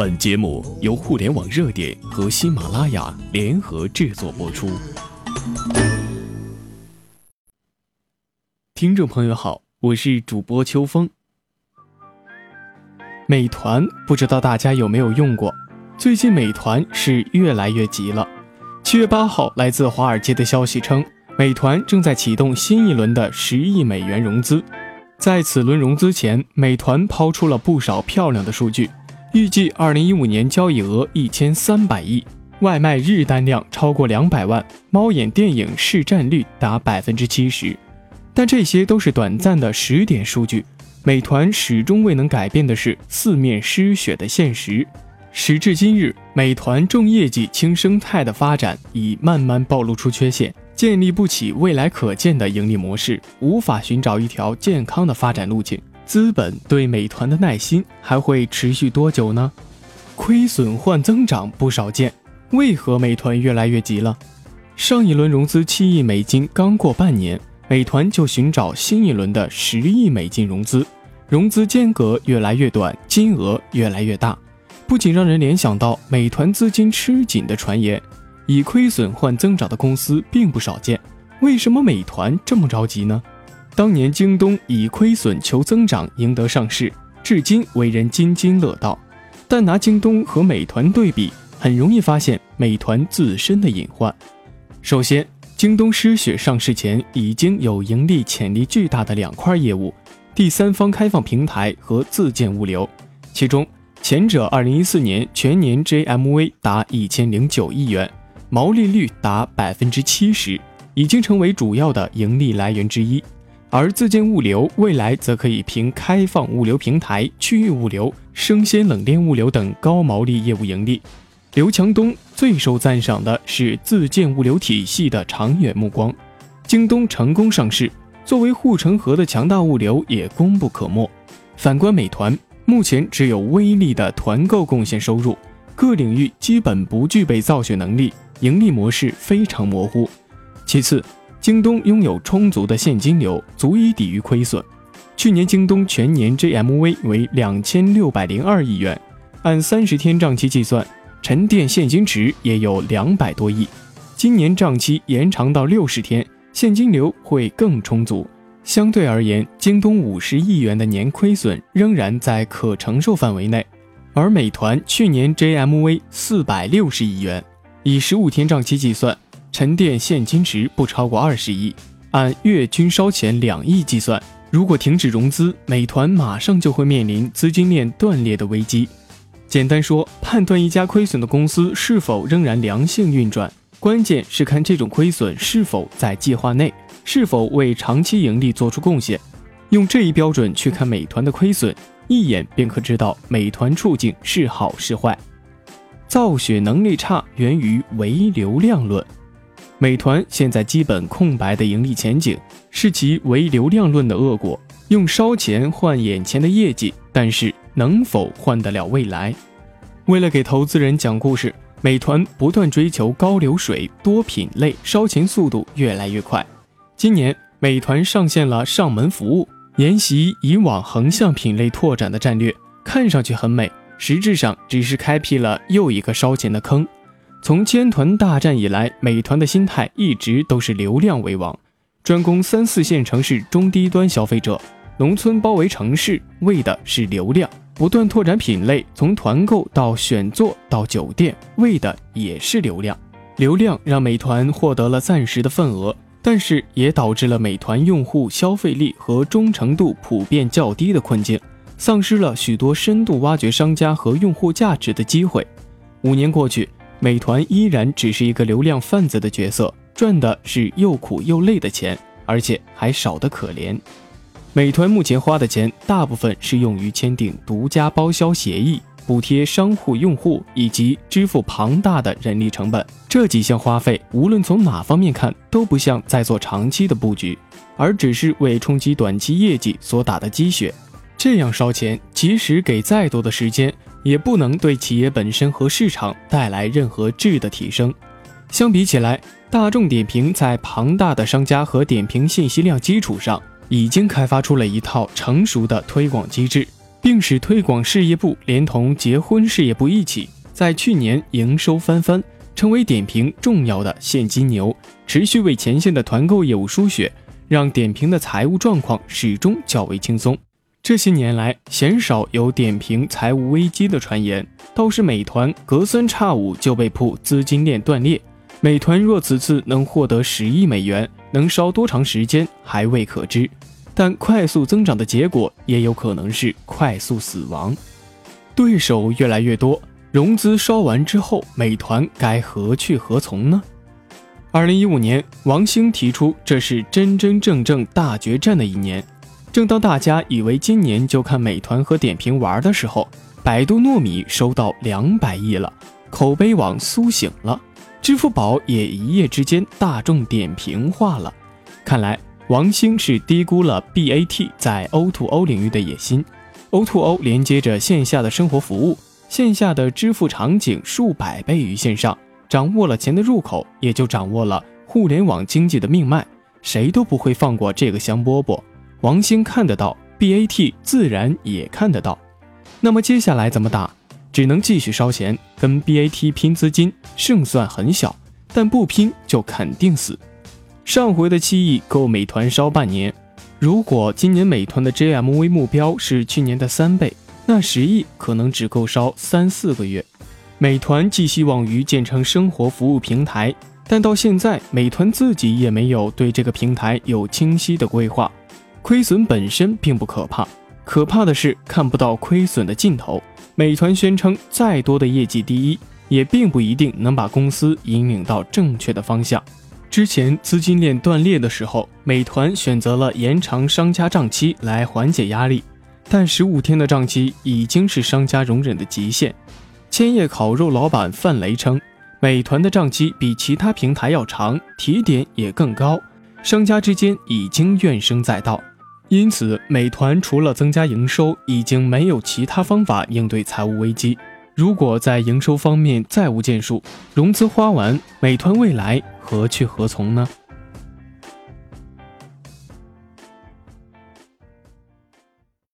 本节目由互联网热点和喜马拉雅联合制作播出。听众朋友好，我是主播秋风。美团不知道大家有没有用过？最近美团是越来越急了。七月八号，来自华尔街的消息称，美团正在启动新一轮的十亿美元融资。在此轮融资前，美团抛出了不少漂亮的数据，预计二零一五年交易额一千三百亿，外卖日单量超过两百万，猫眼电影市占率达百分之七十。但这些都是短暂的时点数据，美团始终未能改变的是四面失血的现实。时至今日，美团重业绩轻生态的发展已慢慢暴露出缺陷。建立不起未来可见的盈利模式，无法寻找一条健康的发展路径。资本对美团的耐心还会持续多久呢？亏损换增长不少见，为何美团越来越急了？上一轮融资七亿美金刚过半年，美团就寻找新一轮的十亿美金融资，融资间隔越来越短，金额越来越大，不仅让人联想到美团资金吃紧的传言。以亏损换增长的公司并不少见，为什么美团这么着急呢？当年京东以亏损求增长赢得上市，至今为人津津乐道。但拿京东和美团对比，很容易发现美团自身的隐患。首先，京东失血上市前已经有盈利潜力巨大的两块业务：第三方开放平台和自建物流。其中，前者2014年全年 GMV 达一千零九亿元。毛利率达百分之七十，已经成为主要的盈利来源之一。而自建物流未来则可以凭开放物流平台、区域物流、生鲜冷链物流等高毛利业务盈利。刘强东最受赞赏的是自建物流体系的长远目光。京东成功上市，作为护城河的强大物流也功不可没。反观美团，目前只有微利的团购贡献收入，各领域基本不具备造血能力。盈利模式非常模糊。其次，京东拥有充足的现金流，足以抵御亏损。去年京东全年 GMV 为两千六百零二亿元，按三十天账期计算，沉淀现金池也有两百多亿。今年账期延长到六十天，现金流会更充足。相对而言，京东五十亿元的年亏损仍然在可承受范围内，而美团去年 GMV 四百六十亿元。以十五天账期计算，沉淀现金值不超过二十亿。按月均烧钱两亿计算，如果停止融资，美团马上就会面临资金链断裂的危机。简单说，判断一家亏损的公司是否仍然良性运转，关键是看这种亏损是否在计划内，是否为长期盈利做出贡献。用这一标准去看美团的亏损，一眼便可知道美团处境是好是坏。造血能力差源于唯流量论。美团现在基本空白的盈利前景，是其唯流量论的恶果。用烧钱换眼前的业绩，但是能否换得了未来？为了给投资人讲故事，美团不断追求高流水、多品类，烧钱速度越来越快。今年，美团上线了上门服务，沿袭以往横向品类拓展的战略，看上去很美。实质上只是开辟了又一个烧钱的坑。从千团大战以来，美团的心态一直都是流量为王，专攻三四线城市中低端消费者，农村包围城市，为的是流量。不断拓展品类，从团购到选座到酒店，为的也是流量。流量让美团获得了暂时的份额，但是也导致了美团用户消费力和忠诚度普遍较低的困境。丧失了许多深度挖掘商家和用户价值的机会。五年过去，美团依然只是一个流量贩子的角色，赚的是又苦又累的钱，而且还少得可怜。美团目前花的钱大部分是用于签订独家包销协议、补贴商户用户以及支付庞大的人力成本。这几项花费，无论从哪方面看，都不像在做长期的布局，而只是为冲击短期业绩所打的鸡血。这样烧钱，即使给再多的时间，也不能对企业本身和市场带来任何质的提升。相比起来，大众点评在庞大的商家和点评信息量基础上，已经开发出了一套成熟的推广机制。并使推广事业部连同结婚事业部一起，在去年营收翻番，成为点评重要的现金牛，持续为前线的团购业务输血，让点评的财务状况始终较为轻松。这些年来，鲜少有点评财务危机的传言，倒是美团隔三差五就被曝资金链断裂。美团若此次能获得十亿美元，能烧多长时间还未可知。但快速增长的结果，也有可能是快速死亡。对手越来越多，融资烧完之后，美团该何去何从呢？二零一五年，王兴提出这是真真正正大决战的一年。正当大家以为今年就看美团和点评玩的时候，百度糯米收到两百亿了，口碑网苏醒了，支付宝也一夜之间大众点评化了。看来王兴是低估了 BAT 在 O2O 领域的野心。O2O 连接着线下的生活服务，线下的支付场景数百倍于线上，掌握了钱的入口，也就掌握了互联网经济的命脉，谁都不会放过这个香饽饽。王兴看得到，BAT 自然也看得到。那么接下来怎么打？只能继续烧钱，跟 BAT 拼资金，胜算很小，但不拼就肯定死。上回的七亿够美团烧半年，如果今年美团的 GMV 目标是去年的三倍，那十亿可能只够烧三四个月。美团寄希望于建成生活服务平台，但到现在，美团自己也没有对这个平台有清晰的规划。亏损本身并不可怕，可怕的是看不到亏损的尽头。美团宣称再多的业绩第一，也并不一定能把公司引领到正确的方向。之前资金链断裂的时候，美团选择了延长商家账期来缓解压力，但十五天的账期已经是商家容忍的极限。千叶烤肉老板范雷称，美团的账期比其他平台要长，提点也更高，商家之间已经怨声载道。因此，美团除了增加营收，已经没有其他方法应对财务危机。如果在营收方面再无建树，融资花完，美团未来何去何从呢？